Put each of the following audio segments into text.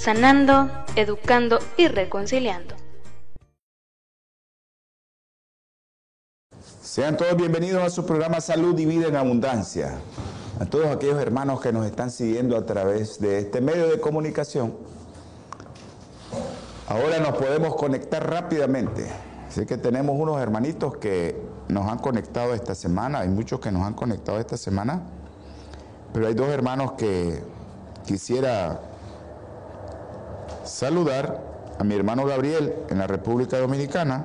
sanando, educando y reconciliando. Sean todos bienvenidos a su programa Salud y Vida en Abundancia. A todos aquellos hermanos que nos están siguiendo a través de este medio de comunicación. Ahora nos podemos conectar rápidamente. Así que tenemos unos hermanitos que nos han conectado esta semana. Hay muchos que nos han conectado esta semana. Pero hay dos hermanos que quisiera saludar a mi hermano Gabriel en la República Dominicana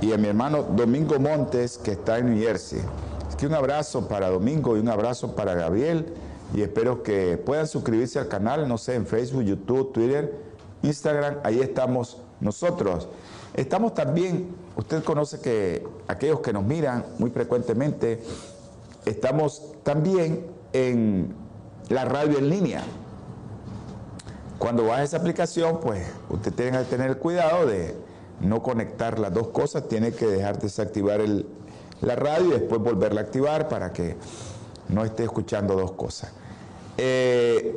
y a mi hermano Domingo Montes que está en New Jersey. Así que un abrazo para Domingo y un abrazo para Gabriel y espero que puedan suscribirse al canal, no sé, en Facebook, YouTube, Twitter, Instagram, ahí estamos nosotros. Estamos también, usted conoce que aquellos que nos miran muy frecuentemente, estamos también en la radio en línea. Cuando baja esa aplicación, pues usted tiene que tener cuidado de no conectar las dos cosas, tiene que dejar desactivar la radio y después volverla a activar para que no esté escuchando dos cosas. Eh,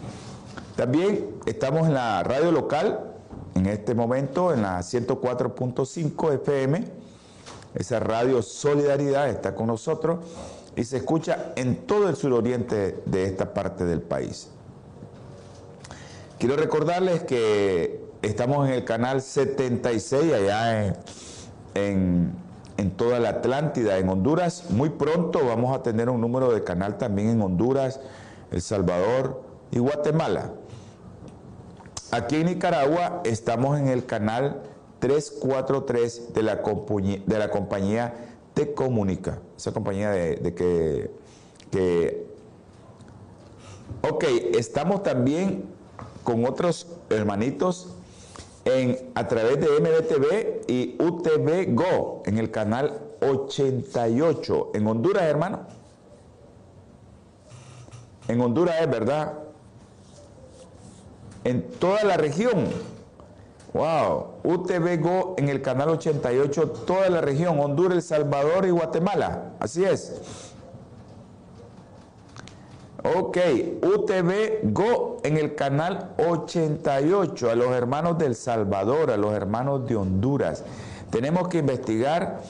también estamos en la radio local, en este momento, en la 104.5 FM. Esa radio Solidaridad está con nosotros y se escucha en todo el suroriente de esta parte del país. Quiero recordarles que estamos en el canal 76 allá en, en, toda la Atlántida, en Honduras. Muy pronto vamos a tener un número de canal también en Honduras, El Salvador y Guatemala. Aquí en Nicaragua estamos en el canal 343 de la, de la compañía Te Comunica, esa compañía de, que, que... Ok, estamos también con otros hermanitos en, a través de MBTV y UTV Go en el canal 88 en Honduras, hermano. En Honduras es verdad en toda la región. Wow, UTV Go en el canal 88, toda la región, Honduras, El Salvador y Guatemala. Así es. Ok, UTV Go en el canal 88, a los hermanos del Salvador, a los hermanos de Honduras. Tenemos que investigar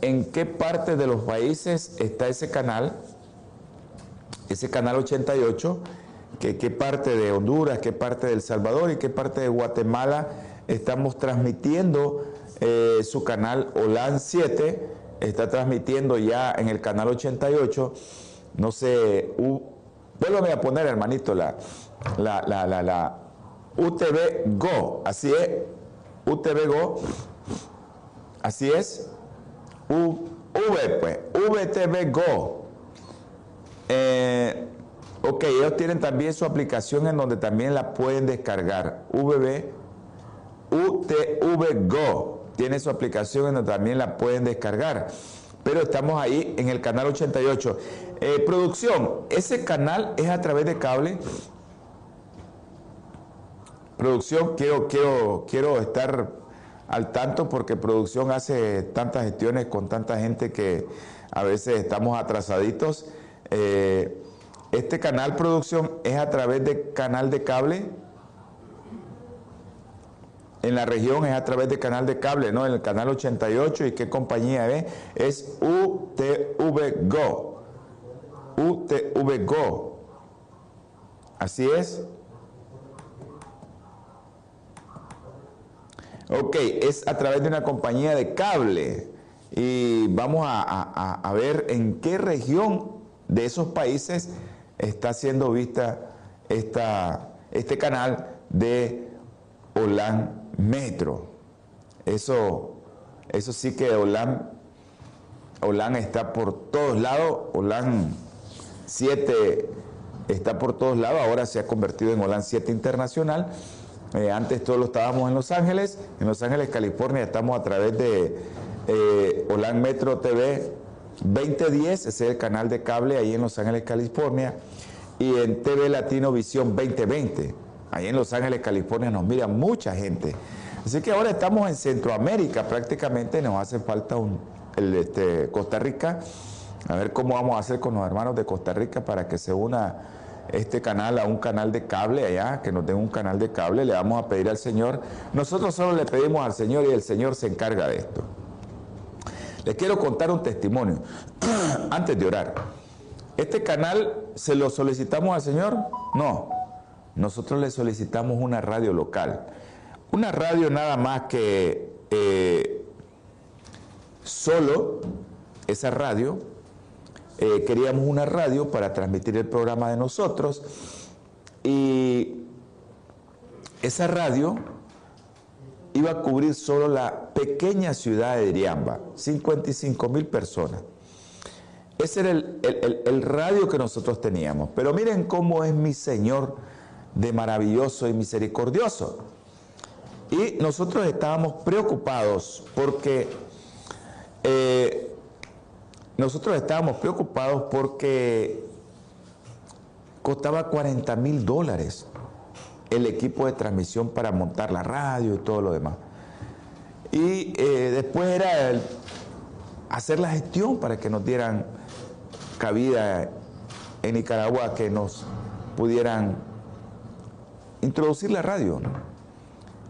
en qué parte de los países está ese canal, ese canal 88 qué parte de Honduras, qué parte de El Salvador y qué parte de Guatemala estamos transmitiendo eh, su canal OLAN 7, está transmitiendo ya en el canal 88, no sé, vuélvame a poner hermanito la, la, la, la, la UTV Go, así es, UTV Go, así es, U, V pues, VTV Go. Eh, Ok, ellos tienen también su aplicación en donde también la pueden descargar. VB, UTV Go tiene su aplicación en donde también la pueden descargar. Pero estamos ahí en el canal 88. Eh, producción, ese canal es a través de cable. Producción, quiero, quiero, quiero estar al tanto porque producción hace tantas gestiones con tanta gente que a veces estamos atrasaditos. Eh, este canal producción es a través de canal de cable. En la región es a través de canal de cable, ¿no? En el canal 88. ¿Y qué compañía es? Es UTV Go. UTV Go. Así es. Ok, es a través de una compañía de cable. Y vamos a, a ver en qué región de esos países está siendo vista esta, este canal de Olan Metro. Eso, eso sí que Olan, Olan está por todos lados. Olan 7 está por todos lados, ahora se ha convertido en Holan 7 Internacional. Eh, antes todos lo estábamos en Los Ángeles, en Los Ángeles, California, estamos a través de eh, Metro TV 2010, ese es el canal de cable ahí en Los Ángeles, California, y en TV Latino Visión 2020, ahí en Los Ángeles, California, nos mira mucha gente. Así que ahora estamos en Centroamérica prácticamente, nos hace falta este, Costa Rica, a ver cómo vamos a hacer con los hermanos de Costa Rica para que se una este canal a un canal de cable allá, que nos den un canal de cable, le vamos a pedir al Señor. Nosotros solo le pedimos al Señor y el Señor se encarga de esto. Les quiero contar un testimonio antes de orar. ¿Este canal se lo solicitamos al Señor? No. Nosotros le solicitamos una radio local. Una radio nada más que eh, solo esa radio eh, queríamos una radio para transmitir el programa de nosotros y esa radio iba a cubrir solo la pequeña ciudad de Iriamba, 55 mil personas. Ese era el, el, radio que nosotros teníamos. Pero miren cómo es mi Señor de maravilloso y misericordioso. Y nosotros estábamos preocupados porque eh, nosotros estábamos preocupados porque costaba 40 mil dólares el equipo de transmisión para montar la radio y todo lo demás. Y eh, después era hacer la gestión para que nos dieran cabida en Nicaragua, que nos pudieran introducir la radio,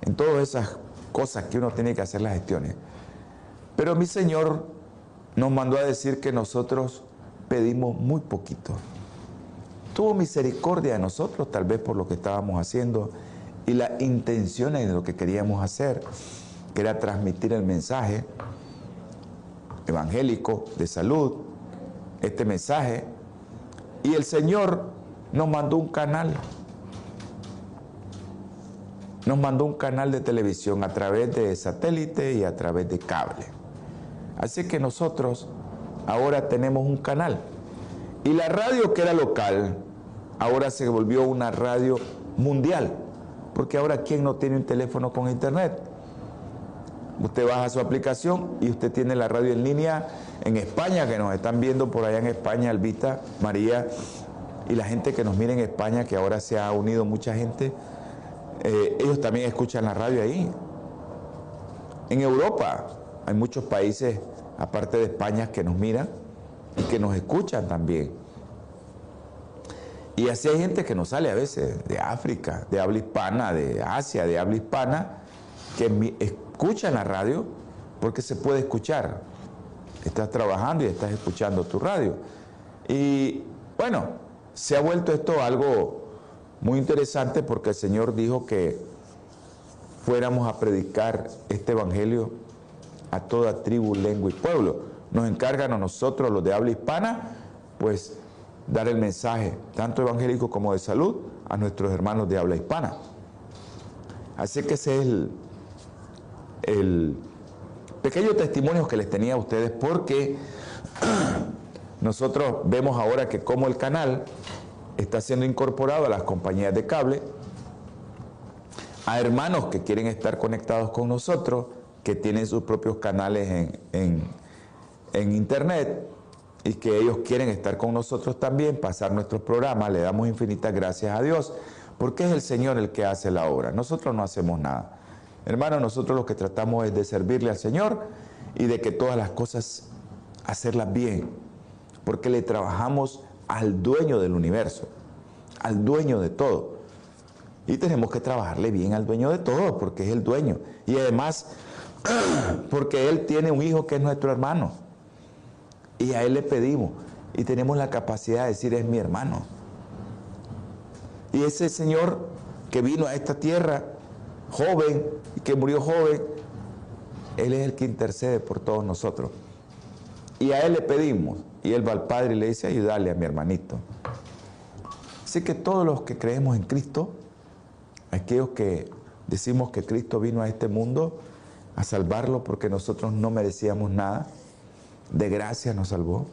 en todas esas cosas que uno tiene que hacer las gestiones. Pero mi Señor nos mandó a decir que nosotros pedimos muy poquito. Tuvo misericordia de nosotros, tal vez por lo que estábamos haciendo y las intenciones de lo que queríamos hacer, que era transmitir el mensaje evangélico de salud, este mensaje, y el Señor nos mandó un canal, nos mandó un canal de televisión a través de satélite y a través de cable. Así que nosotros ahora tenemos un canal. Y la radio que era local, ahora se volvió una radio mundial. Porque ahora, ¿quién no tiene un teléfono con internet? Usted baja su aplicación y usted tiene la radio en línea en España, que nos están viendo por allá en España, Albita, María, y la gente que nos mira en España, que ahora se ha unido mucha gente, eh, ellos también escuchan la radio ahí. En Europa, hay muchos países, aparte de España, que nos miran y que nos escuchan también. Y así hay gente que nos sale a veces de África, de habla hispana, de Asia, de habla hispana, que escuchan la radio porque se puede escuchar. Estás trabajando y estás escuchando tu radio. Y bueno, se ha vuelto esto algo muy interesante porque el Señor dijo que fuéramos a predicar este Evangelio a toda tribu, lengua y pueblo. Nos encargan a nosotros, los de habla hispana, pues dar el mensaje, tanto evangélico como de salud, a nuestros hermanos de habla hispana. Así que ese es el, el pequeño testimonio que les tenía a ustedes, porque nosotros vemos ahora que como el canal está siendo incorporado a las compañías de cable, a hermanos que quieren estar conectados con nosotros, que tienen sus propios canales en, internet y que ellos quieren estar con nosotros también, pasar nuestros programas. Le damos infinitas gracias a Dios, porque es el Señor el que hace la obra. Nosotros no hacemos nada. Hermano, nosotros lo que tratamos es de servirle al Señor y de que todas las cosas hacerlas bien, porque le trabajamos al dueño del universo, al dueño de todo. Y tenemos que trabajarle bien al dueño de todo, porque es el dueño. Y además porque Él tiene un hijo que es nuestro hermano. Y a Él le pedimos. Y tenemos la capacidad de decir, es mi hermano. Y ese Señor que vino a esta tierra, joven, y que murió joven, Él es el que intercede por todos nosotros. Y a Él le pedimos. Y Él va al Padre y le dice, ayúdale a mi hermanito. Así que todos los que creemos en Cristo, aquellos que decimos que Cristo vino a este mundo, a salvarlo porque nosotros no merecíamos nada. De gracia nos salvó.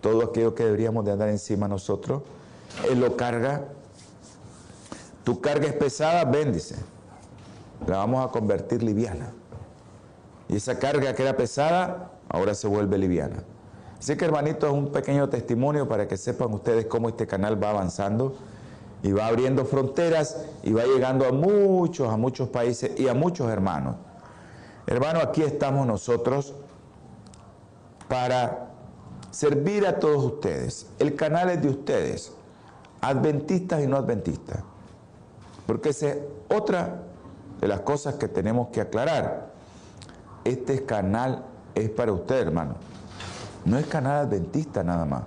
Todo aquello que deberíamos de andar encima nosotros, Él lo carga. Tu carga es pesada, bendice. La vamos a convertir liviana. Y esa carga que era pesada, ahora se vuelve liviana. Así que hermanito, es un pequeño testimonio para que sepan ustedes cómo este canal va avanzando y va abriendo fronteras y va llegando a muchos, a muchos países y a muchos hermanos. Hermano, aquí estamos nosotros para servir a todos ustedes. El canal es de ustedes, adventistas y no adventistas. Porque esa es otra de las cosas que tenemos que aclarar. Este canal es para usted, hermano. No es canal adventista nada más.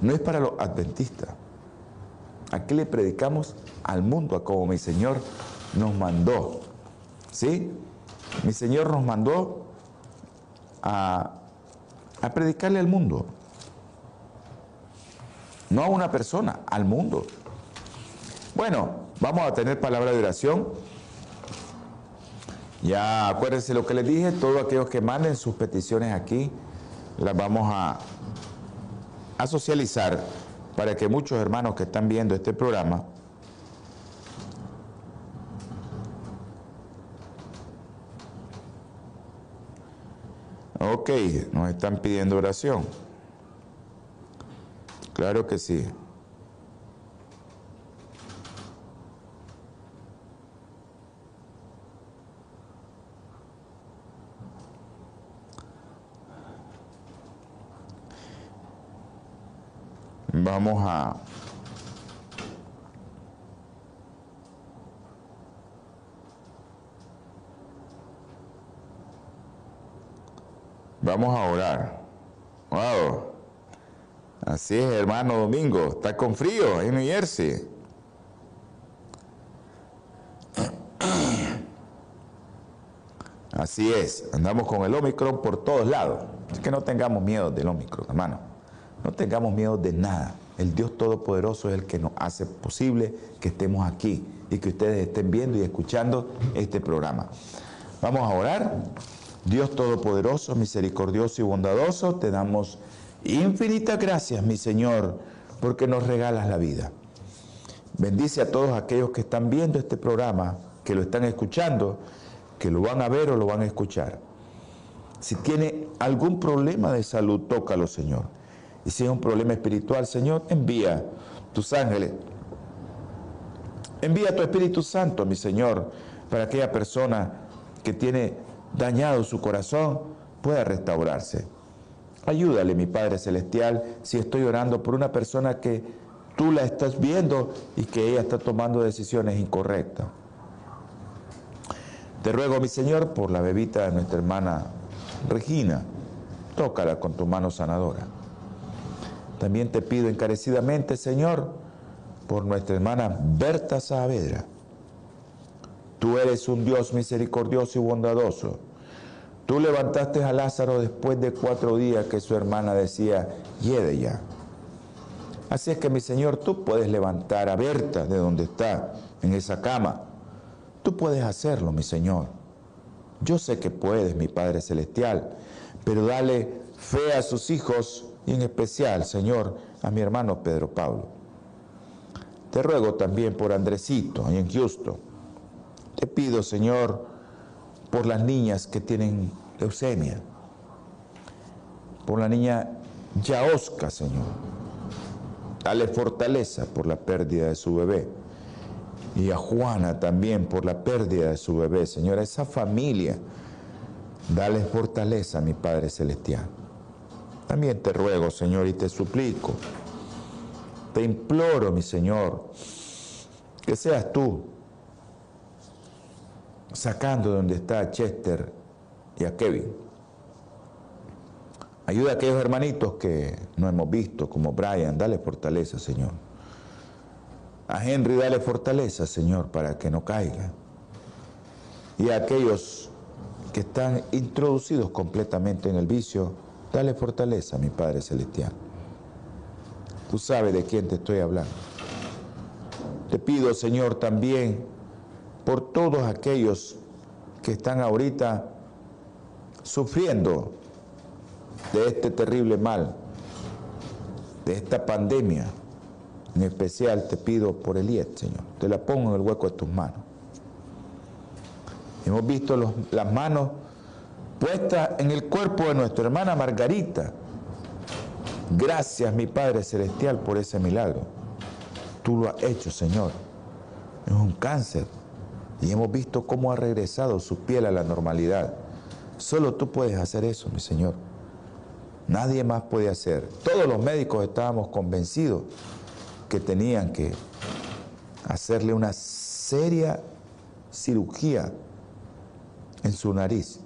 No es para los adventistas. Aquí le predicamos al mundo, como mi Señor nos mandó. ¿Sí? Mi Señor nos mandó a, predicarle al mundo. No a una persona, al mundo. Bueno, vamos a tener palabra de oración. Ya acuérdense lo que les dije, todos aquellos que manden sus peticiones aquí, las vamos a socializar para que muchos hermanos que están viendo este programa Ok, nos están pidiendo oración. Claro que sí. Vamos a Vamos a orar. Wow. Así es, hermano Domingo. Está con frío en New Jersey. Así es, andamos con el Omicron por todos lados. Es que no tengamos miedo del Omicron, hermano. No tengamos miedo de nada. El Dios Todopoderoso es el que nos hace posible que estemos aquí y que ustedes estén viendo y escuchando este programa. Vamos a orar. Dios Todopoderoso, misericordioso y bondadoso, te damos infinitas gracias, mi Señor, porque nos regalas la vida. Bendice a todos aquellos que están viendo este programa, que lo están escuchando, que lo van a ver o lo van a escuchar. Si tiene algún problema de salud, tócalo, Señor. Y si es un problema espiritual, Señor, envía tus ángeles. Envía tu Espíritu Santo, mi Señor, para aquella persona que tiene dañado su corazón, pueda restaurarse. Ayúdale, mi Padre Celestial, si estoy orando por una persona que tú la estás viendo y que ella está tomando decisiones incorrectas. Te ruego, mi Señor, por la bebita de nuestra hermana Regina, tócala con tu mano sanadora. También te pido encarecidamente, Señor, por nuestra hermana Berta Saavedra, Tú eres un Dios misericordioso y bondadoso. Tú levantaste a Lázaro después de cuatro días que su hermana decía, yede ya. Así es que mi Señor, tú puedes levantar a Berta de donde está, en esa cama. Tú puedes hacerlo, mi Señor. Yo sé que puedes, mi Padre Celestial, pero dale fe a sus hijos y en especial, Señor, a mi hermano Pedro Pablo. Te ruego también por Andresito, en Houston te pido, Señor, por las niñas que tienen leucemia, por la niña Yaosca, Señor. Dale fortaleza por la pérdida de su bebé. Y a Juana también por la pérdida de su bebé, Señor. A esa familia, dale fortaleza, mi Padre Celestial. También te ruego, Señor, y te suplico, te imploro, mi Señor, que seas tú sacando de donde está a Chester y a Kevin. Ayuda a aquellos hermanitos que no hemos visto, como Brian, dale fortaleza, Señor. A Henry, dale fortaleza, Señor, para que no caiga. Y a aquellos que están introducidos completamente en el vicio, dale fortaleza, mi Padre Celestial. Tú sabes de quién te estoy hablando. Te pido, Señor, también por todos aquellos que están ahorita sufriendo de este terrible mal, de esta pandemia. En especial te pido por Eliet, Señor. Te la pongo en el hueco de tus manos. Hemos visto las manos puestas en el cuerpo de nuestra hermana Margarita. Gracias, mi Padre Celestial, por ese milagro. Tú lo has hecho, Señor. Es un cáncer. Y hemos visto cómo ha regresado su piel a la normalidad. Solo tú puedes hacer eso, mi Señor. Nadie más puede hacer. Todos los médicos estábamos convencidos que tenían que hacerle una seria cirugía en su nariz.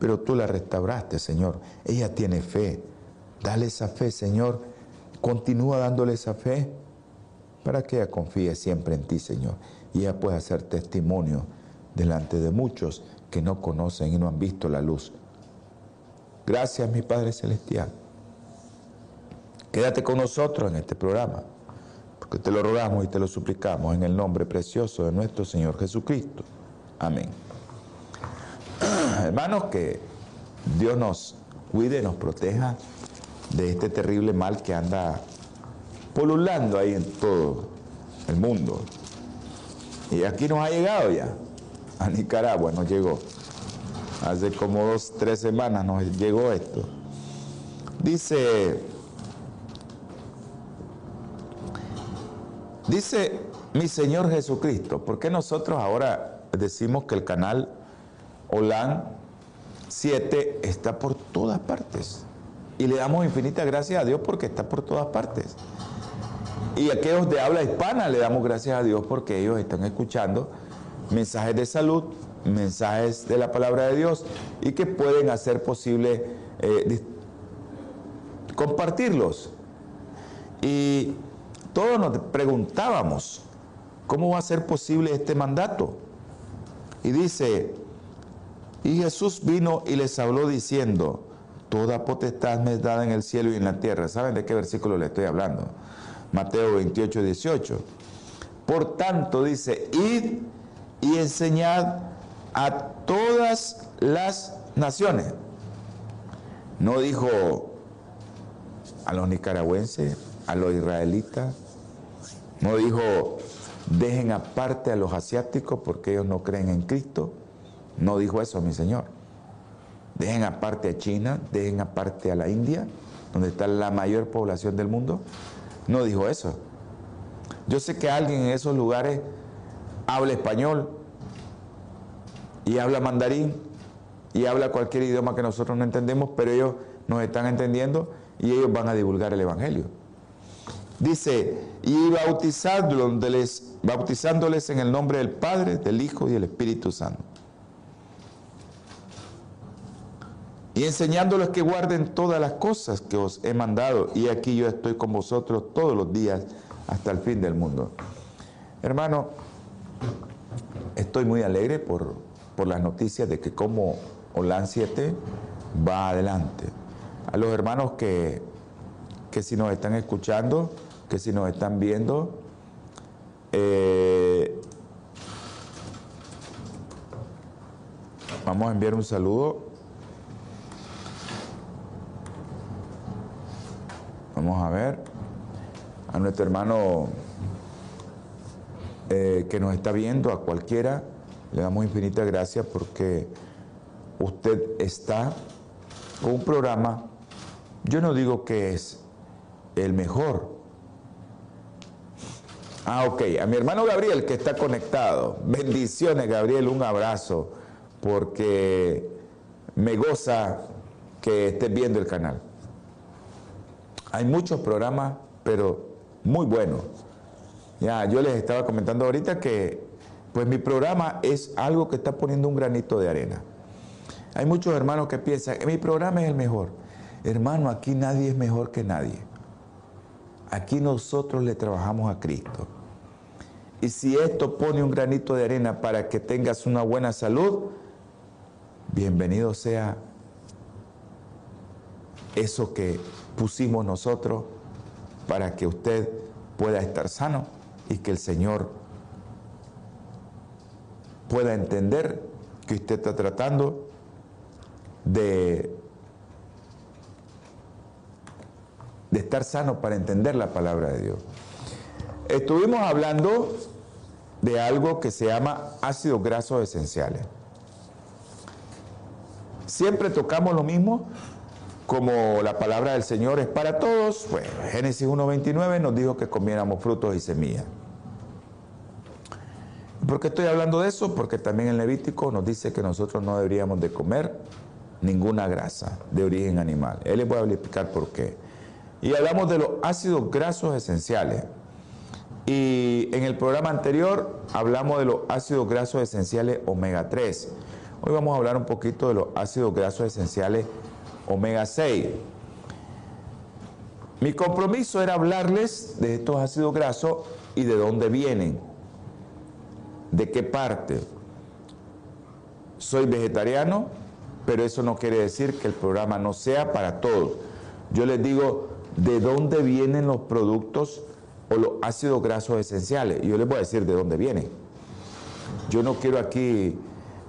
Pero tú la restauraste, Señor. Ella tiene fe. Dale esa fe, Señor. Continúa dándole esa fe para que ella confíe siempre en ti, Señor. Y ella pueda hacer testimonio delante de muchos que no conocen y no han visto la luz. Gracias, mi Padre Celestial. Quédate con nosotros en este programa, porque te lo rogamos y te lo suplicamos en el nombre precioso de nuestro Señor Jesucristo. Amén. Hermanos, que Dios nos cuide, nos proteja de este terrible mal que anda polulando ahí en todo el mundo. Y aquí nos ha llegado ya, a Nicaragua nos llegó. Hace como dos, tres semanas nos llegó esto. Dice, dice mi Señor Jesucristo, ¿por qué nosotros ahora decimos que el canal Olan 7 está por todas partes? Y le damos infinita gracias a Dios porque está por todas partes. Y aquellos de habla hispana le damos gracias a Dios porque ellos están escuchando mensajes de salud, mensajes de la palabra de Dios y que pueden hacer posible eh, compartirlos. Y todos nos preguntábamos, ¿cómo va a ser posible este mandato? Y dice, y Jesús vino y les habló diciendo, toda potestad me es dada en el cielo y en la tierra. ¿Saben de qué versículo le estoy hablando? Mateo 28, 18. Por tanto, dice, id y enseñad a todas las naciones. No dijo a los nicaragüenses, a los israelitas, no dijo dejen aparte a los asiáticos porque ellos no creen en Cristo. No dijo eso mi Señor. Dejen aparte a China, dejen aparte a la India, donde está la mayor población del mundo. No dijo eso. Yo sé que alguien en esos lugares habla español y habla mandarín y habla cualquier idioma que nosotros no entendemos, pero ellos nos están entendiendo y ellos van a divulgar el Evangelio. Dice, y bautizándoles, bautizándoles en el nombre del Padre, del Hijo y del Espíritu Santo. Y enseñándoles que guarden todas las cosas que os he mandado. Y aquí yo estoy con vosotros todos los días hasta el fin del mundo. Hermano, estoy muy alegre por, por las noticias de que como Holan 7 va adelante. A los hermanos que, que si nos están escuchando, que si nos están viendo, eh, vamos a enviar un saludo Vamos a ver a nuestro hermano eh, que nos está viendo, a cualquiera, le damos infinitas gracias porque usted está con un programa, yo no digo que es el mejor. Ah, ok, a mi hermano Gabriel que está conectado. Bendiciones, Gabriel, un abrazo, porque me goza que estés viendo el canal. Hay muchos programas, pero muy buenos. Ya, yo les estaba comentando ahorita que pues mi programa es algo que está poniendo un granito de arena. Hay muchos hermanos que piensan, mi programa es el mejor. Hermano, aquí nadie es mejor que nadie. Aquí nosotros le trabajamos a Cristo. Y si esto pone un granito de arena para que tengas una buena salud, bienvenido sea eso que pusimos nosotros para que usted pueda estar sano y que el Señor pueda entender que usted está tratando de, estar sano para entender la palabra de Dios. estuvimos hablando de algo que se llama ácidos grasos esenciales. Siempre tocamos lo mismo, como la palabra del Señor es para todos. Bueno, Génesis 1.29 nos dijo que comiéramos frutos y semillas. ¿Por qué estoy hablando de eso? Porque también el Levítico nos dice que nosotros no deberíamos de comer ninguna grasa de origen animal. Él les voy a explicar por qué. Y hablamos de los ácidos grasos esenciales. Y en el programa anterior hablamos de los ácidos grasos esenciales omega 3. Hoy vamos a hablar un poquito de los ácidos grasos esenciales omega 6. Mi compromiso era hablarles de estos ácidos grasos y de dónde vienen, de qué parte. Soy vegetariano, pero eso no quiere decir que el programa no sea para todos. Yo les digo de dónde vienen los productos o los ácidos grasos esenciales. Yo les voy a decir de dónde vienen. Yo no quiero aquí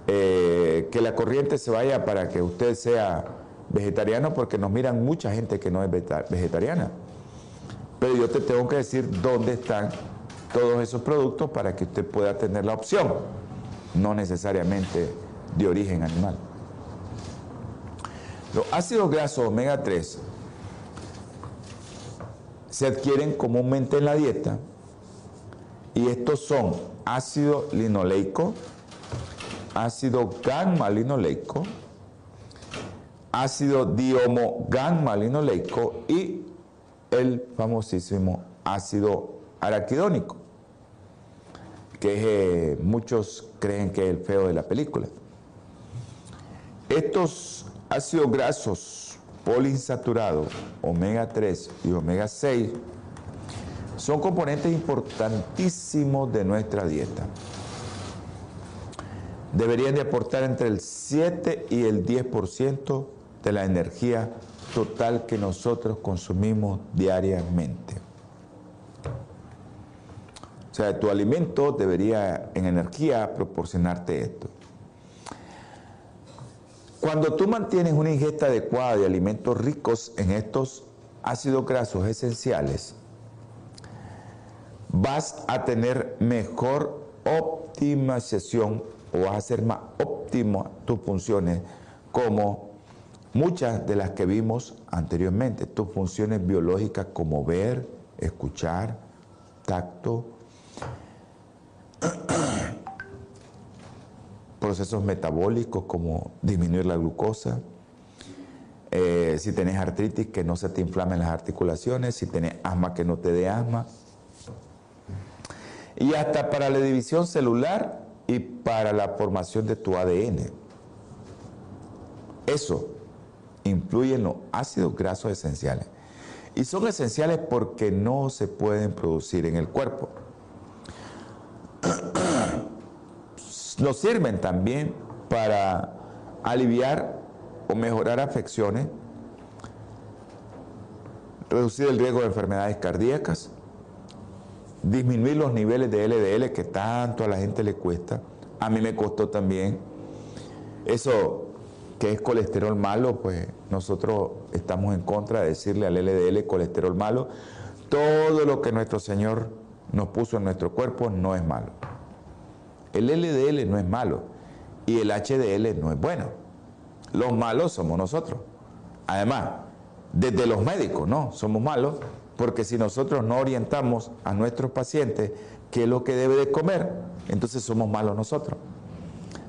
eh, que la corriente se vaya para que usted sea vegetariano porque nos miran mucha gente que no es vegetariana. Pero yo te tengo que decir dónde están todos esos productos para que usted pueda tener la opción, no necesariamente de origen animal. Los ácidos grasos omega 3 se adquieren comúnmente en la dieta y estos son ácido linoleico, ácido gamma linoleico, ácido diomo gamma linoleico y el famosísimo ácido araquidónico, que eh, muchos creen que es el feo de la película. Estos ácidos grasos poliinsaturados, omega 3 y omega 6, son componentes importantísimos de nuestra dieta deberían de aportar entre el 7 y el 10% de la energía total que nosotros consumimos diariamente. O sea, tu alimento debería en energía proporcionarte esto. Cuando tú mantienes una ingesta adecuada de alimentos ricos en estos ácidos grasos esenciales, vas a tener mejor optimización o vas a hacer más óptimo tus funciones como muchas de las que vimos anteriormente, tus funciones biológicas como ver, escuchar, tacto, procesos metabólicos como disminuir la glucosa, eh, si tenés artritis que no se te inflamen las articulaciones, si tenés asma que no te dé asma, y hasta para la división celular y para la formación de tu ADN. Eso influye en los ácidos grasos esenciales. Y son esenciales porque no se pueden producir en el cuerpo. Nos sirven también para aliviar o mejorar afecciones, reducir el riesgo de enfermedades cardíacas, disminuir los niveles de LDL que tanto a la gente le cuesta. A mí me costó también. Eso que es colesterol malo, pues nosotros estamos en contra de decirle al LDL colesterol malo. Todo lo que nuestro Señor nos puso en nuestro cuerpo no es malo. El LDL no es malo y el HDL no es bueno. Los malos somos nosotros. Además, desde los médicos, ¿no? Somos malos porque si nosotros no orientamos a nuestros pacientes qué es lo que debe de comer, entonces somos malos nosotros.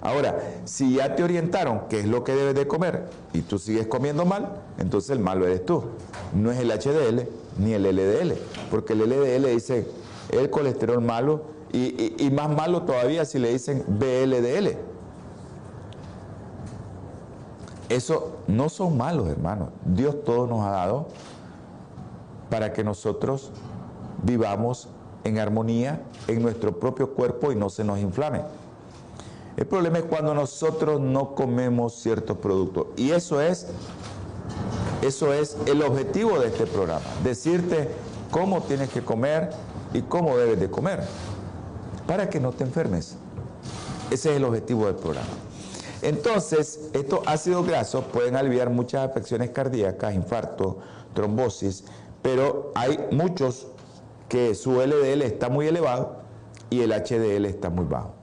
Ahora, si ya te orientaron qué es lo que debes de comer y tú sigues comiendo mal, entonces el malo eres tú. No es el HDL ni el LDL, porque el LDL dice el colesterol malo y, y más malo todavía si le dicen BLDL. Eso no son malos, hermanos. Dios todo nos ha dado para que nosotros vivamos en armonía en nuestro propio cuerpo y no se nos inflame. El problema es cuando nosotros no comemos ciertos productos. Y eso es, eso es el objetivo de este programa. Decirte cómo tienes que comer y cómo debes de comer. Para que no te enfermes. Ese es el objetivo del programa. Entonces, estos ácidos grasos pueden aliviar muchas afecciones cardíacas, infarto, trombosis, pero hay muchos que su LDL está muy elevado y el HDL está muy bajo.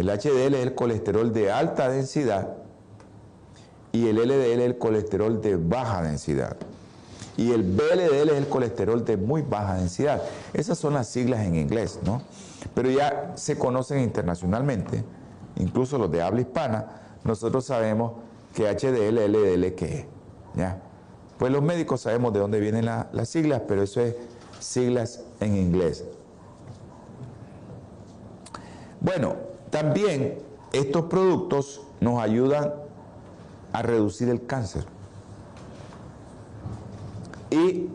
El HDL es el colesterol de alta densidad y el LDL es el colesterol de baja densidad. Y el VLDL es el colesterol de muy baja densidad. Esas son las siglas en inglés, ¿no? Pero ya se conocen internacionalmente, incluso los de habla hispana, nosotros sabemos que HDL, LDL, ¿qué es? Pues los médicos sabemos de dónde vienen las siglas, pero eso es siglas en inglés. Bueno, también estos productos nos ayudan a reducir el cáncer y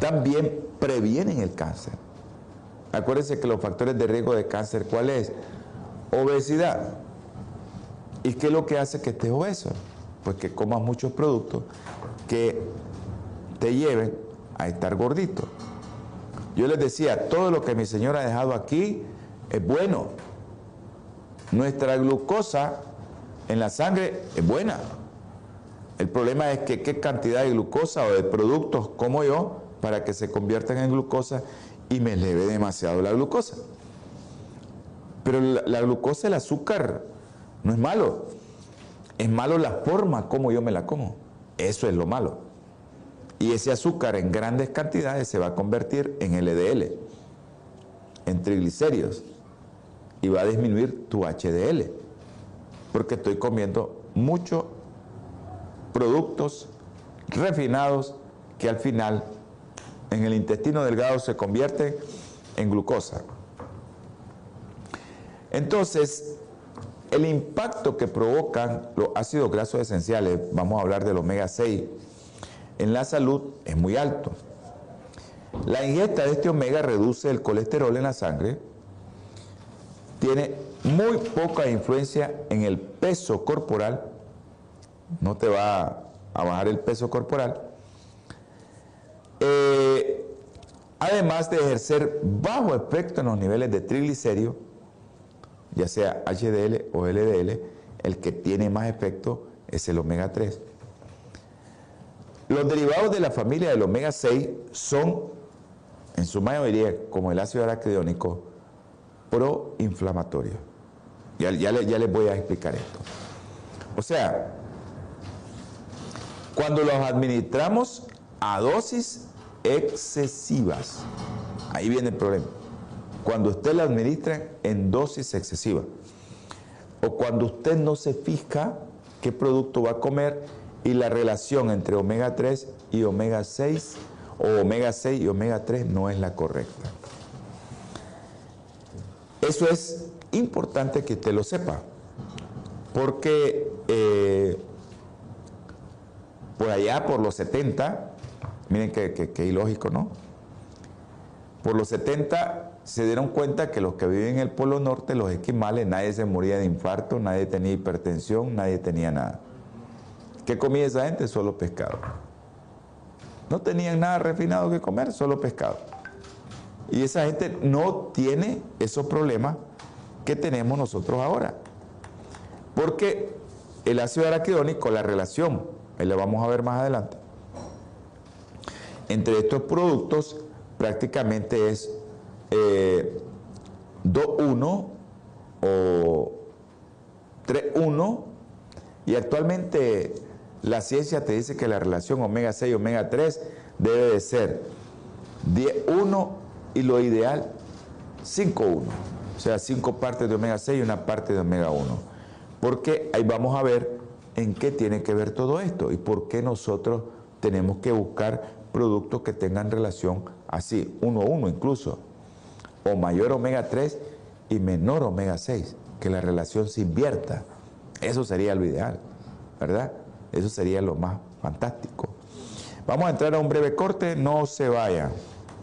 también previenen el cáncer. Acuérdense que los factores de riesgo de cáncer, ¿cuál es? Obesidad. ¿Y qué es lo que hace que estés obeso? Pues que comas muchos productos que te lleven a estar gordito. Yo les decía, todo lo que mi señora ha dejado aquí es bueno. Nuestra glucosa en la sangre es buena. El problema es que qué cantidad de glucosa o de productos como yo para que se conviertan en glucosa y me eleve demasiado la glucosa. Pero la, glucosa, el azúcar, no es malo. Es malo la forma como yo me la como. Eso es lo malo. Y ese azúcar en grandes cantidades se va a convertir en LDL, en triglicéridos, y va a disminuir tu HDL, porque estoy comiendo mucho productos refinados que al final en el intestino delgado se convierten en glucosa. Entonces, el impacto que provocan los ácidos grasos esenciales, vamos a hablar del omega 6, en la salud es muy alto. La ingesta de este omega reduce el colesterol en la sangre, tiene muy poca influencia en el peso corporal no te va a bajar el peso corporal. Eh, además de ejercer bajo efecto en los niveles de triglicéridos, ya sea HDL o LDL, el que tiene más efecto es el omega 3. Los derivados de la familia del omega 6 son, en su mayoría, como el ácido araquidónico, proinflamatorios. Ya, ya, les voy a explicar esto. O sea, cuando los administramos a dosis excesivas. Ahí viene el problema. Cuando usted lo administra en dosis excesivas. O cuando usted no se fija qué producto va a comer y la relación entre omega 3 y omega 6 o omega 6 y omega 3 no es la correcta. Eso es importante que usted lo sepa, porque eh, por allá, por los 70, miren qué ilógico, ¿no? Por los 70 se dieron cuenta que los que viven en el Polo Norte, los esquimales, nadie se moría de infarto, nadie tenía hipertensión, nadie tenía nada. ¿Qué comía esa gente? Solo pescado. No tenían nada refinado que comer, solo pescado. Y esa gente no tiene esos problemas que tenemos nosotros ahora. Porque el ácido araquidónico, la relación ahí lo vamos a ver más adelante. Entre estos productos prácticamente es 2-1 eh, o 3-1 y actualmente la ciencia te dice que la relación omega 6 y omega 3 debe de ser 10-1 y lo ideal 5-1. O sea, 5 partes de omega 6 y una parte de omega 1. Porque ahí vamos a ver en qué tiene que ver todo esto y por qué nosotros tenemos que buscar productos que tengan relación así, uno a uno incluso, o mayor omega 3 y menor omega 6, que la relación se invierta. Eso sería lo ideal, ¿verdad? Eso sería lo más fantástico. Vamos a entrar a un breve corte, no se vaya.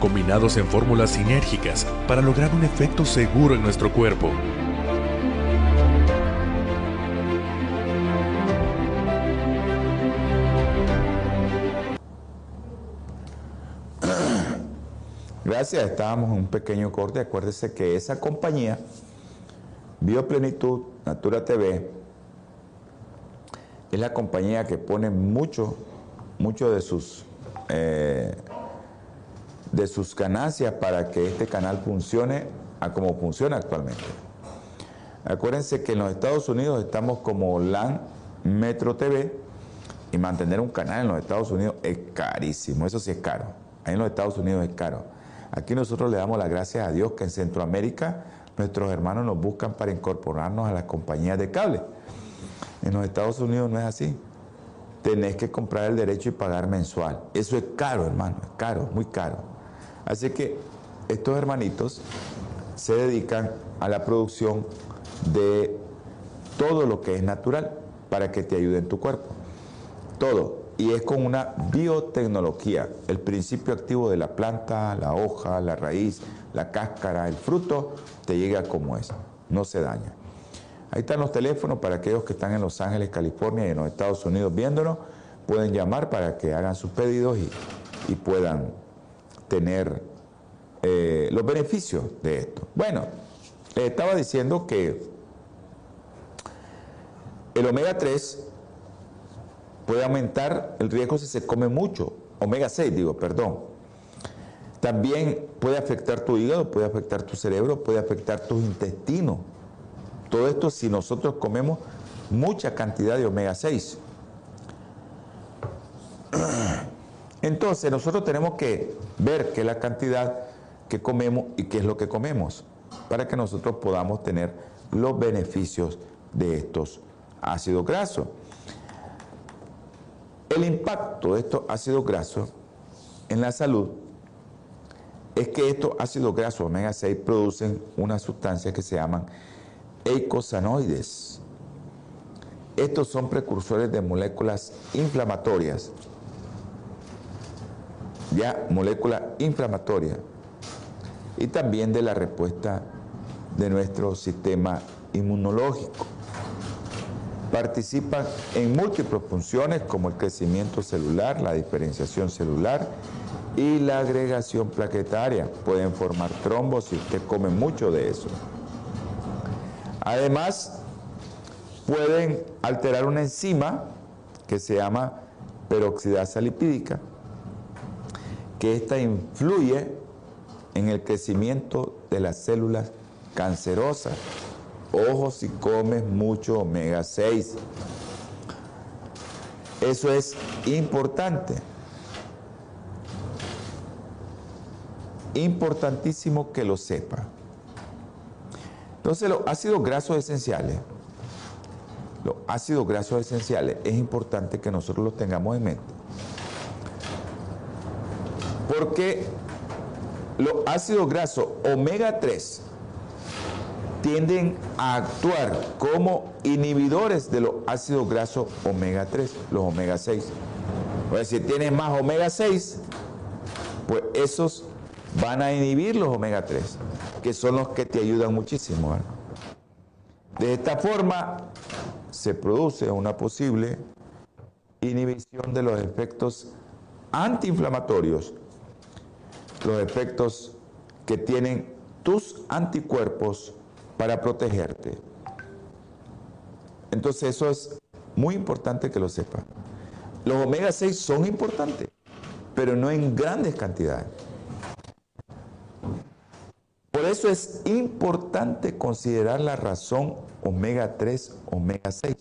Combinados en fórmulas sinérgicas para lograr un efecto seguro en nuestro cuerpo. Gracias, estábamos en un pequeño corte. Acuérdese que esa compañía, Bioplenitud, Natura TV, es la compañía que pone mucho, mucho de sus eh, de sus ganancias para que este canal funcione a como funciona actualmente. Acuérdense que en los Estados Unidos estamos como LAN Metro TV y mantener un canal en los Estados Unidos es carísimo, eso sí es caro. Ahí en los Estados Unidos es caro. Aquí nosotros le damos las gracias a Dios que en Centroamérica nuestros hermanos nos buscan para incorporarnos a las compañías de cable. En los Estados Unidos no es así. Tenés que comprar el derecho y pagar mensual. Eso es caro, hermano, es caro, muy caro. Así que estos hermanitos se dedican a la producción de todo lo que es natural para que te ayude en tu cuerpo. Todo. Y es con una biotecnología. El principio activo de la planta, la hoja, la raíz, la cáscara, el fruto, te llega como es. No se daña. Ahí están los teléfonos para aquellos que están en Los Ángeles, California y en los Estados Unidos viéndonos. Pueden llamar para que hagan sus pedidos y, y puedan tener eh, los beneficios de esto. Bueno, estaba diciendo que el omega 3 puede aumentar el riesgo si se come mucho, omega 6 digo, perdón. También puede afectar tu hígado, puede afectar tu cerebro, puede afectar tus intestinos. Todo esto si nosotros comemos mucha cantidad de omega 6. Entonces nosotros tenemos que ver qué es la cantidad que comemos y qué es lo que comemos para que nosotros podamos tener los beneficios de estos ácidos grasos. El impacto de estos ácidos grasos en la salud es que estos ácidos grasos omega 6 producen una sustancia que se llaman eicosanoides. Estos son precursores de moléculas inflamatorias ya molécula inflamatoria y también de la respuesta de nuestro sistema inmunológico. Participan en múltiples funciones como el crecimiento celular, la diferenciación celular y la agregación plaquetaria. Pueden formar trombos si usted come mucho de eso. Además, pueden alterar una enzima que se llama peroxidasa lipídica que ésta influye en el crecimiento de las células cancerosas. Ojo si comes mucho omega 6. Eso es importante. Importantísimo que lo sepa. Entonces los ácidos grasos esenciales, los ácidos grasos esenciales es importante que nosotros los tengamos en mente porque los ácidos grasos omega 3 tienden a actuar como inhibidores de los ácidos grasos omega 3, los omega 6. O si tienes más omega 6, pues esos van a inhibir los omega 3, que son los que te ayudan muchísimo. De esta forma se produce una posible inhibición de los efectos antiinflamatorios los efectos que tienen tus anticuerpos para protegerte. Entonces eso es muy importante que lo sepa. Los omega 6 son importantes, pero no en grandes cantidades. Por eso es importante considerar la razón omega 3, omega 6.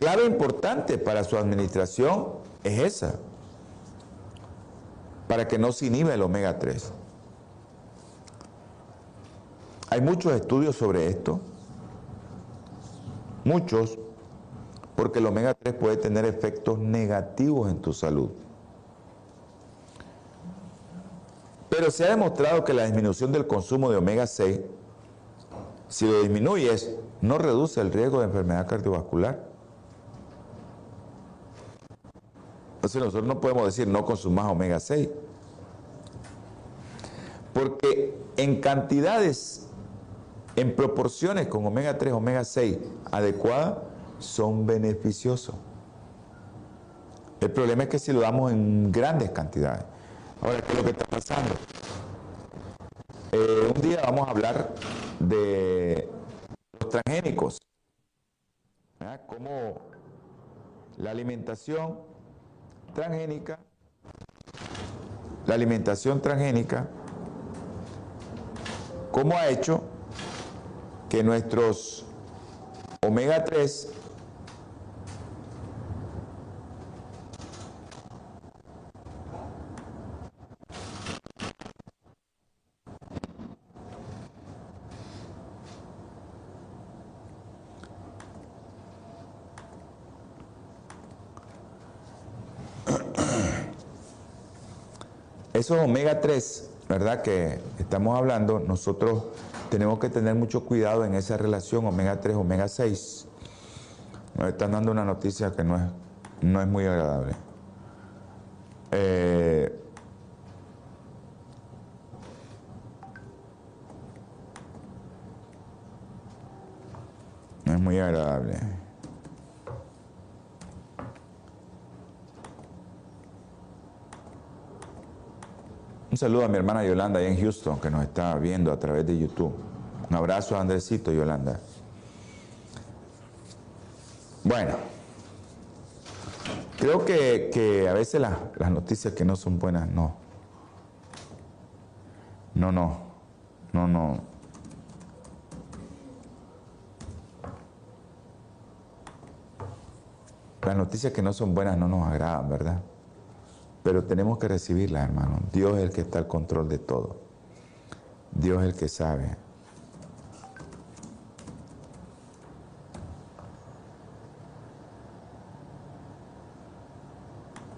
Clave importante para su administración es esa, para que no se inhiba el omega 3. Hay muchos estudios sobre esto, muchos, porque el omega 3 puede tener efectos negativos en tu salud. Pero se ha demostrado que la disminución del consumo de omega 6, si lo disminuyes, no reduce el riesgo de enfermedad cardiovascular Entonces nosotros no podemos decir no consumas omega 6. Porque en cantidades, en proporciones con omega 3, omega 6 adecuadas, son beneficiosos. El problema es que si lo damos en grandes cantidades. Ahora, ¿qué es lo que está pasando? Eh, un día vamos a hablar de los transgénicos. Cómo la alimentación transgénica, la alimentación transgénica, cómo ha hecho que nuestros omega 3 esos omega 3, ¿verdad? Que estamos hablando, nosotros tenemos que tener mucho cuidado en esa relación omega 3, omega 6. Nos están dando una noticia que no es, no es muy agradable. Eh, no es muy agradable. Un saludo a mi hermana Yolanda allá en Houston, que nos está viendo a través de YouTube. Un abrazo a Andresito, Yolanda. Bueno, creo que, a veces las noticias que no son buenas, no. No, no, no, no. Las noticias que no son buenas no nos agradan, ¿verdad? Pero tenemos que recibirla, hermano. Dios es el que está al control de todo. Dios es el que sabe.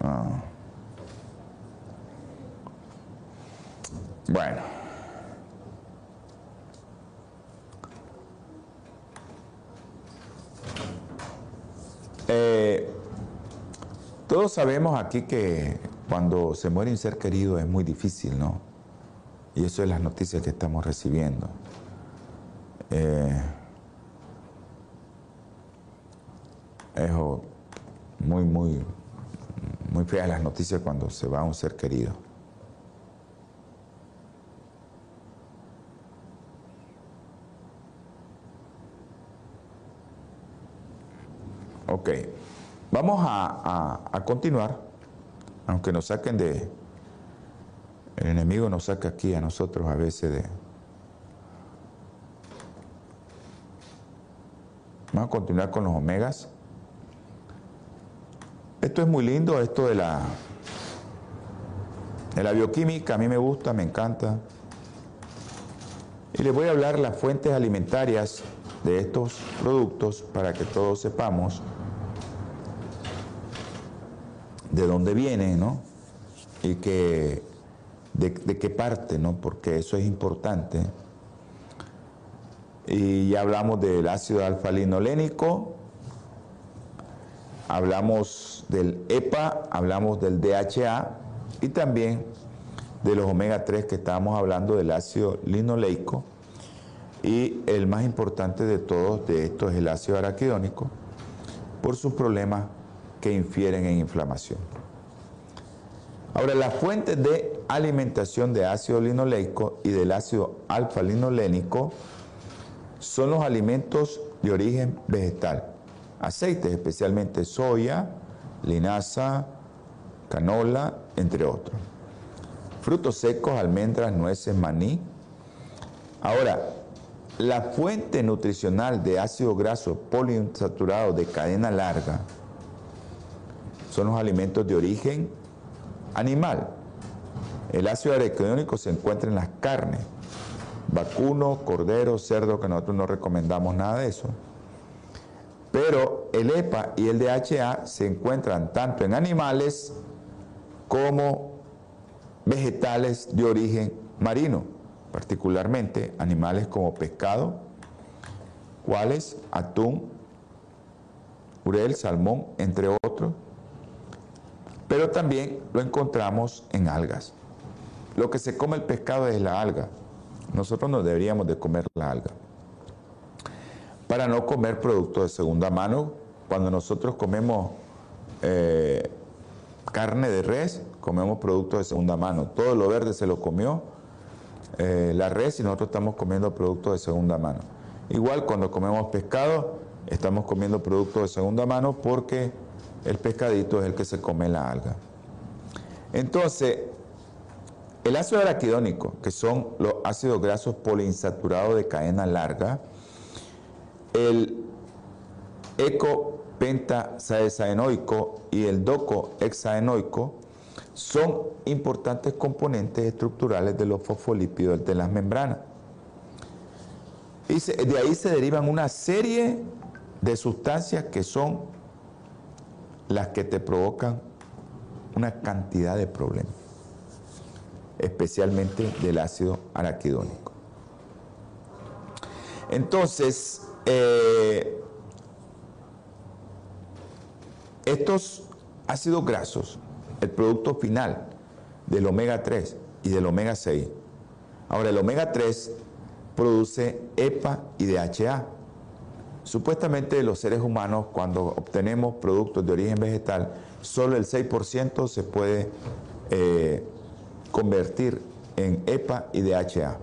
Ah. Bueno. Eh, todos sabemos aquí que cuando se muere un ser querido es muy difícil, ¿no? Y eso es las noticias que estamos recibiendo. Eh, es muy, muy, muy feas las noticias cuando se va un ser querido. Ok, vamos a continuar aunque nos saquen de... El enemigo nos saca aquí a nosotros a veces de... Vamos a continuar con los omegas. Esto es muy lindo, esto de la, de la bioquímica, a mí me gusta, me encanta. Y les voy a hablar las fuentes alimentarias de estos productos para que todos sepamos de dónde viene, ¿no? Y que, de, qué parte, ¿no? Porque eso es importante. Y ya hablamos del ácido alfa-linolénico, hablamos del EPA, hablamos del DHA y también de los omega 3 que estábamos hablando del ácido linoleico. Y el más importante de todos de estos es el ácido araquidónico por sus problemas que infieren en inflamación. Ahora, las fuentes de alimentación de ácido linoleico y del ácido alfa-linolénico son los alimentos de origen vegetal, aceites, especialmente soya, linaza, canola, entre otros. Frutos secos, almendras, nueces, maní. Ahora, la fuente nutricional de ácido graso poliinsaturado de cadena larga son los alimentos de origen animal. El ácido araquidónico se encuentra en las carnes, vacuno, cordero, cerdo, que nosotros no recomendamos nada de eso. Pero el EPA y el DHA se encuentran tanto en animales como vegetales de origen marino, particularmente animales como pescado, cuales atún, urel, salmón, entre otros Pero también lo encontramos en algas. Lo que se come el pescado es la alga. Nosotros no deberíamos de comer la alga. Para no comer productos de segunda mano, cuando nosotros comemos eh, carne de res, comemos productos de segunda mano. Todo lo verde se lo comió eh, la res y nosotros estamos comiendo productos de segunda mano. Igual cuando comemos pescado, estamos comiendo productos de segunda mano porque el pescadito es el que se come la alga. Entonces, el ácido araquidónico, que son los ácidos grasos poliinsaturados de cadena larga, el ecopentasaenoico y el docohexaenoico son importantes componentes estructurales de los fosfolípidos de las membranas. Y de ahí se derivan una serie de sustancias que son las que te provocan una cantidad de problemas, especialmente del ácido araquidónico. Entonces, eh, estos ácidos grasos, el producto final del omega 3 y del omega 6, ahora el omega 3 produce EPA y DHA. Supuestamente los seres humanos cuando obtenemos productos de origen vegetal, solo el 6% se puede eh, convertir en EPA y DHA.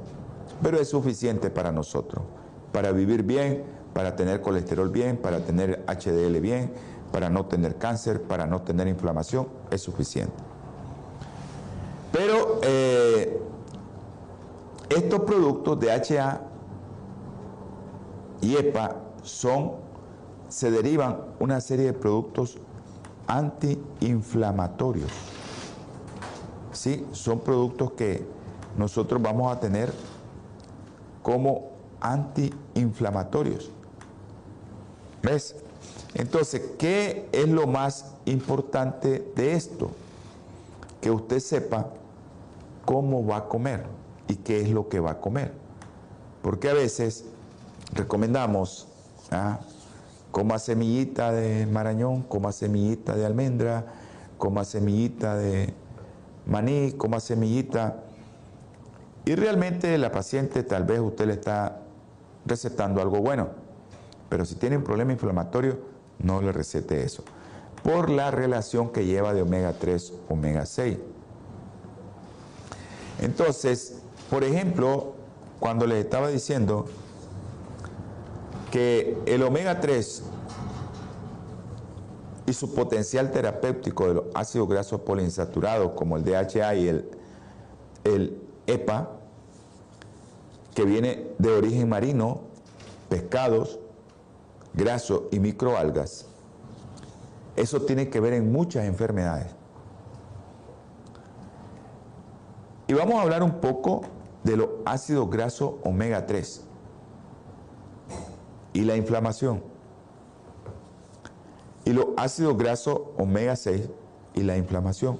Pero es suficiente para nosotros, para vivir bien, para tener colesterol bien, para tener HDL bien, para no tener cáncer, para no tener inflamación, es suficiente. Pero eh, estos productos DHA y EPA son, se derivan una serie de productos antiinflamatorios. ¿Sí? Son productos que nosotros vamos a tener como antiinflamatorios. ¿Ves? Entonces, ¿qué es lo más importante de esto? Que usted sepa cómo va a comer y qué es lo que va a comer. Porque a veces recomendamos ¿ah? coma semillita de marañón, coma semillita de almendra, coma semillita de maní, coma semillita. Y realmente la paciente tal vez usted le está recetando algo bueno, pero si tiene un problema inflamatorio, no le recete eso. Por la relación que lleva de omega 3, omega 6. Entonces, por ejemplo, cuando les estaba diciendo que el omega 3 y su potencial terapéutico de los ácidos grasos poliinsaturados como el DHA y el, EPA, que viene de origen marino, pescados, grasos y microalgas, eso tiene que ver en muchas enfermedades. Y vamos a hablar un poco de los ácidos grasos omega 3 y la inflamación. Y los ácidos grasos omega 6 y la inflamación.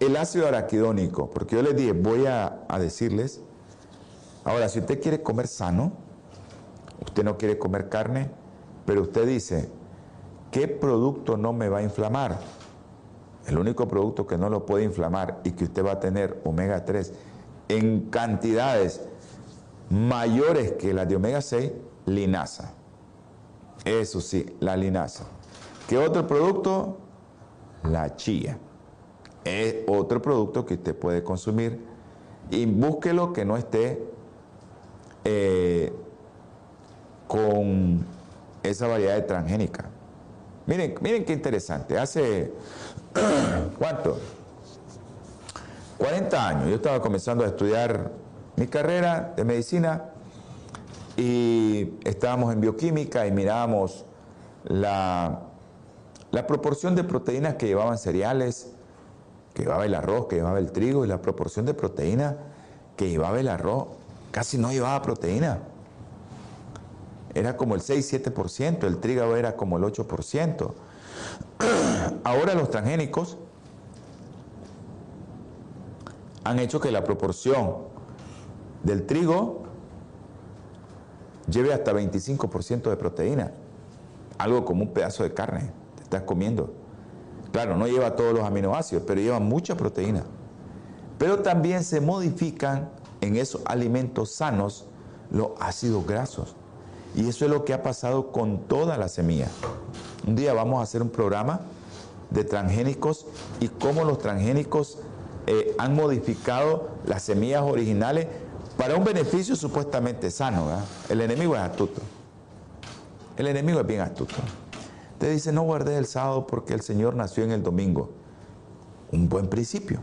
El ácido araquidónico, porque yo les dije, voy a, a decirles, ahora si usted quiere comer sano, usted no quiere comer carne, pero usted dice, ¿qué producto no me va a inflamar? El único producto que no lo puede inflamar y que usted va a tener omega 3 en cantidades mayores que las de omega 6, linaza. Eso sí, la linaza. ¿Qué otro producto? La chía. Es otro producto que usted puede consumir y búsquelo que no esté eh, con esa variedad de transgénica. Miren, miren qué interesante. Hace, ¿cuánto? 40 años. Yo estaba comenzando a estudiar mi carrera de medicina y estábamos en bioquímica y mirábamos la, la proporción de proteínas que llevaban cereales, que llevaba el arroz, que llevaba el trigo y la proporción de proteínas que llevaba el arroz casi no llevaba proteína. Era como el 6-7%, el trigo era como el 8%. Ahora los transgénicos han hecho que la proporción del trigo lleve hasta 25% de proteína, algo como un pedazo de carne te estás comiendo. Claro, no lleva todos los aminoácidos, pero lleva mucha proteína. Pero también se modifican en esos alimentos sanos los ácidos grasos. Y eso es lo que ha pasado con toda la semilla. Un día vamos a hacer un programa de transgénicos y cómo los transgénicos eh, han modificado las semillas originales para un beneficio supuestamente sano. El enemigo es astuto. El enemigo es bien astuto. Te dice, no guardes el sábado porque el Señor nació en el domingo. Un buen principio.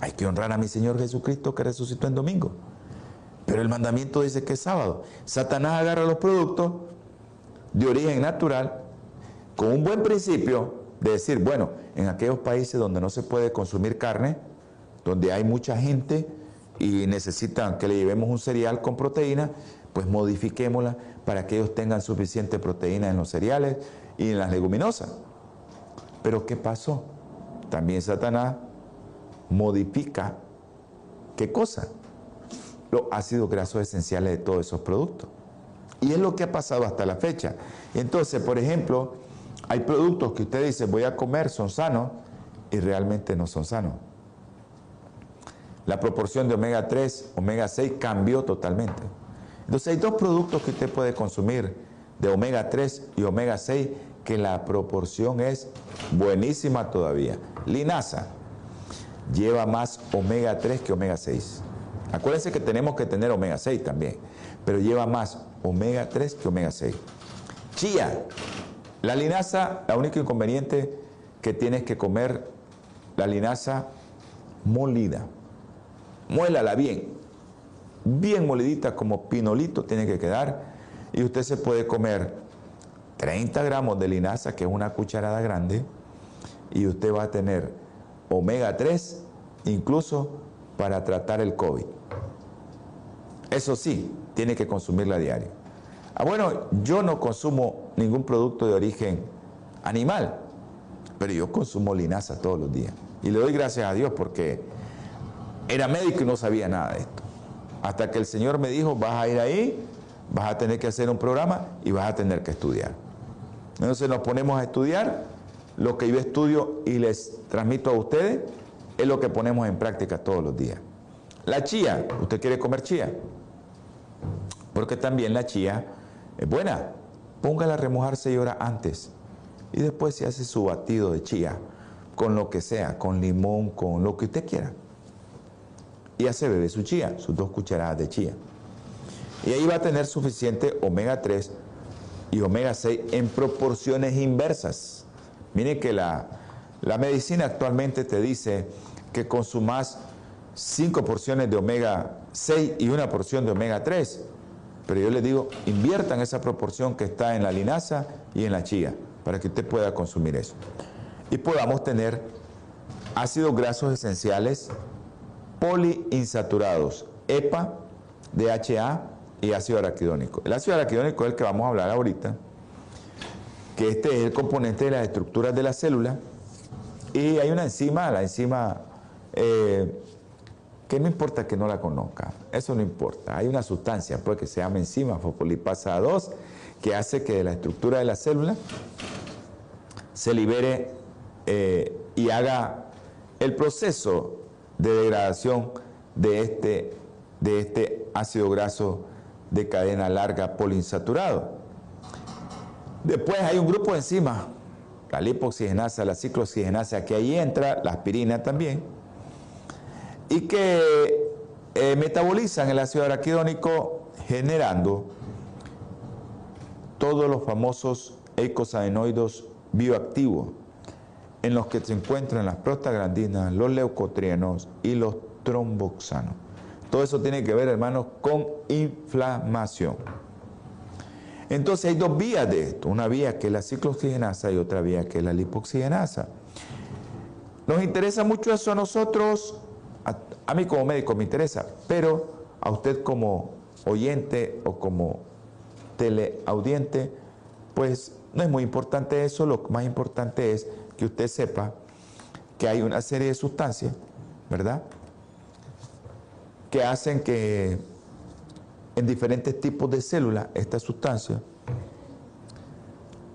Hay que honrar a mi Señor Jesucristo que resucitó en domingo. Pero el mandamiento dice que es sábado. Satanás agarra los productos de origen natural con un buen principio de decir, bueno, en aquellos países donde no se puede consumir carne, donde hay mucha gente y necesitan que le llevemos un cereal con proteína, pues modifiquémosla para que ellos tengan suficiente proteína en los cereales y en las leguminosas. Pero ¿qué pasó? También Satanás modifica, ¿qué cosa? Los ácidos grasos esenciales de todos esos productos. Y es lo que ha pasado hasta la fecha. Entonces, por ejemplo, hay productos que usted dice voy a comer, son sanos, y realmente no son sanos. La proporción de omega 3, omega 6 cambió totalmente. Entonces hay dos productos que usted puede consumir de omega 3 y omega 6 que la proporción es buenísima todavía. Linaza lleva más omega 3 que omega 6. Acuérdense que tenemos que tener omega 6 también, pero lleva más omega 3 que omega 6. Chía la linaza, la único inconveniente que tienes que comer la linaza molida. Muélala bien, bien molidita como pinolito tiene que quedar y usted se puede comer 30 gramos de linaza, que es una cucharada grande, y usted va a tener omega 3 incluso para tratar el COVID. Eso sí, tiene que consumirla diario. Ah, bueno, yo no consumo ningún producto de origen animal, pero yo consumo linaza todos los días. Y le doy gracias a Dios porque era médico y no sabía nada de esto. Hasta que el Señor me dijo, vas a ir ahí, vas a tener que hacer un programa y vas a tener que estudiar. Entonces nos ponemos a estudiar, lo que yo estudio y les transmito a ustedes es lo que ponemos en práctica todos los días. La chía, ¿usted quiere comer chía? Porque también la chía es buena. Póngala a remojar 6 horas antes y después se hace su batido de chía con lo que sea, con limón, con lo que usted quiera. Y se bebe su chía, sus dos cucharadas de chía. Y ahí va a tener suficiente omega 3 y omega 6 en proporciones inversas. Mire que la, la medicina actualmente te dice que consumas 5 porciones de omega 6 y una porción de omega 3 pero yo le digo, inviertan esa proporción que está en la linaza y en la chía, para que usted pueda consumir eso. Y podamos tener ácidos grasos esenciales poliinsaturados, EPA, DHA y ácido araquidónico. El ácido araquidónico es el que vamos a hablar ahorita, que este es el componente de las estructuras de la célula. Y hay una enzima, la enzima eh, que no importa que no la conozca, eso no importa. Hay una sustancia pues, que se llama enzima fosfolipasa 2 que hace que de la estructura de la célula se libere eh, y haga el proceso de degradación de este, de este ácido graso de cadena larga poliinsaturado. Después hay un grupo de enzimas, la lipoxigenasa, la ciclooxigenasa, que ahí entra, la aspirina también, y que eh, metabolizan el ácido araquidónico generando todos los famosos eicosadenoides bioactivos en los que se encuentran las prostaglandinas, los leucotrienos y los tromboxanos. Todo eso tiene que ver, hermanos, con inflamación. Entonces hay dos vías de esto, una vía que es la ciclooxigenasa y otra vía que es la lipoxigenasa. Nos interesa mucho eso a nosotros a, mí como médico me interesa, pero a usted como oyente o como teleaudiente, pues no es muy importante eso, lo más importante es que usted sepa que hay una serie de sustancias, ¿verdad? Que hacen que en diferentes tipos de células estas sustancias,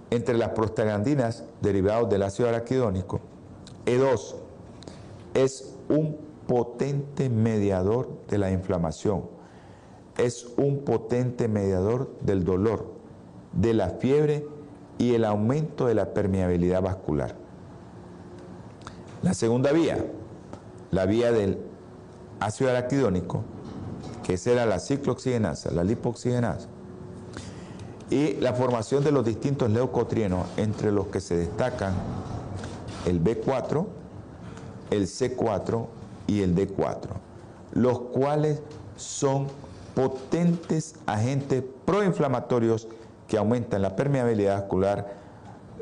entre las prostaglandinas derivadas del ácido araquidónico E2 es un potente mediador de la inflamación, es un potente mediador del dolor, de la fiebre y el aumento de la permeabilidad vascular. La segunda vía, la vía del ácido araquidónico, que será la ciclooxigenasa, la lipoxigenasa, y la formación de los distintos leucotrienos, entre los que se destacan el B4, el C4 y el D4, los cuales son potentes agentes proinflamatorios que aumentan la permeabilidad vascular,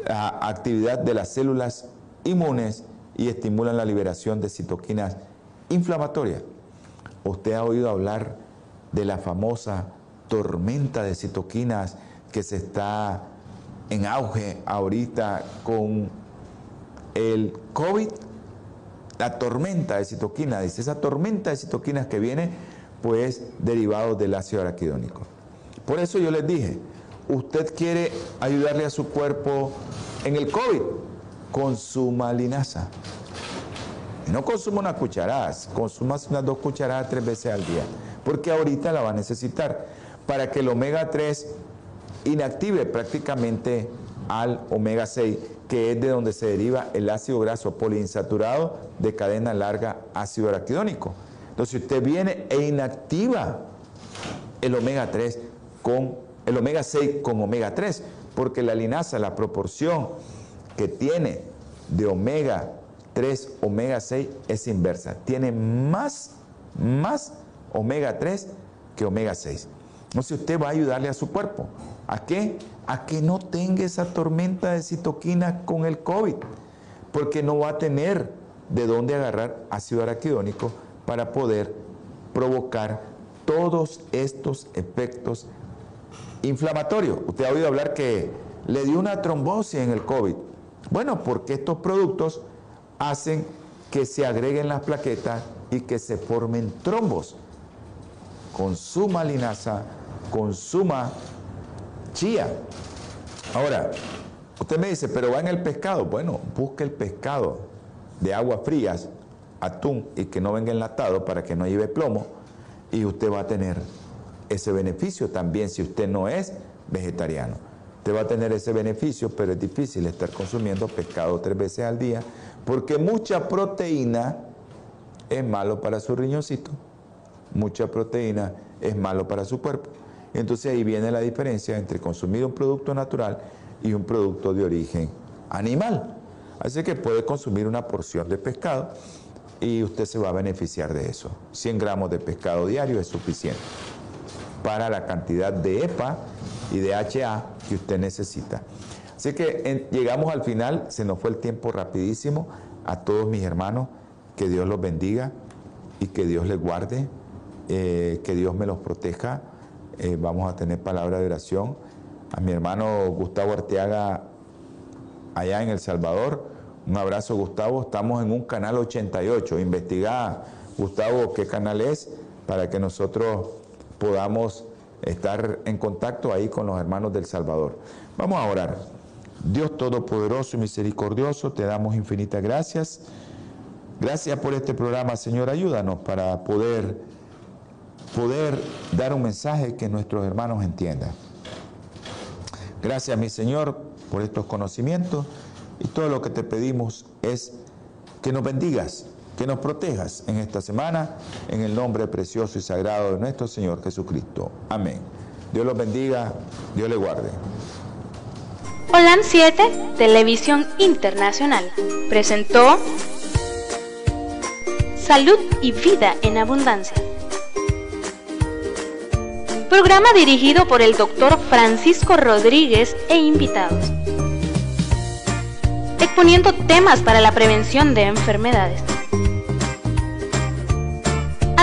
la actividad de las células inmunes y estimulan la liberación de citoquinas inflamatorias. Usted ha oído hablar de la famosa tormenta de citoquinas que se está en auge ahorita con el COVID, la tormenta de citoquinas, dice, esa tormenta de citoquinas que viene pues derivado del ácido araquidónico. Por eso yo les dije, usted quiere ayudarle a su cuerpo en el COVID, consuma linaza. No consuma unas cucharadas, consuma unas dos cucharadas tres veces al día, porque ahorita la va a necesitar para que el omega 3 inactive prácticamente al omega 6, que es de donde se deriva el ácido graso poliinsaturado de cadena larga ácido araquidónico. Entonces, usted viene e inactiva el omega 3 con el omega 6 con omega 3, porque la linaza, la proporción que tiene de omega 3, omega 6 es inversa. Tiene más, más omega 3 que omega 6. Entonces usted va a ayudarle a su cuerpo. ¿A qué? A que no tenga esa tormenta de citoquinas con el COVID, porque no va a tener de dónde agarrar ácido araquidónico para poder provocar todos estos efectos inflamatorios. Usted ha oído hablar que le dio una trombosis en el COVID. Bueno, porque estos productos hacen que se agreguen las plaquetas y que se formen trombos. Consuma linaza, consuma chía. Ahora, usted me dice, pero va en el pescado. Bueno, busque el pescado de aguas frías, atún y que no venga enlatado para que no lleve plomo y usted va a tener ese beneficio también si usted no es vegetariano. Usted va a tener ese beneficio, pero es difícil estar consumiendo pescado tres veces al día porque mucha proteína es malo para su riñoncito, mucha proteína es malo para su cuerpo. Entonces ahí viene la diferencia entre consumir un producto natural y un producto de origen animal. Así que puede consumir una porción de pescado y usted se va a beneficiar de eso. 100 gramos de pescado diario es suficiente para la cantidad de EPA y de HA que usted necesita. Así que llegamos al final, se nos fue el tiempo rapidísimo. A todos mis hermanos, que Dios los bendiga y que Dios les guarde, eh, que Dios me los proteja. Eh, vamos a tener palabra de oración. A mi hermano Gustavo Arteaga, allá en El Salvador. Un abrazo, Gustavo. Estamos en un canal 88. Investiga, Gustavo, qué canal es para que nosotros podamos estar en contacto ahí con los hermanos del Salvador. Vamos a orar. Dios Todopoderoso y Misericordioso, te damos infinitas gracias. Gracias por este programa, Señor. Ayúdanos para poder, poder dar un mensaje que nuestros hermanos entiendan. Gracias, mi Señor, por estos conocimientos y todo lo que te pedimos es que nos bendigas que nos protejas en esta semana, en el nombre precioso y sagrado de nuestro Señor Jesucristo. Amén. Dios los bendiga, Dios le guarde. Holan 7, Televisión Internacional, presentó Salud y Vida en Abundancia. Programa dirigido por el doctor Francisco Rodríguez e invitados. Exponiendo temas para la prevención de enfermedades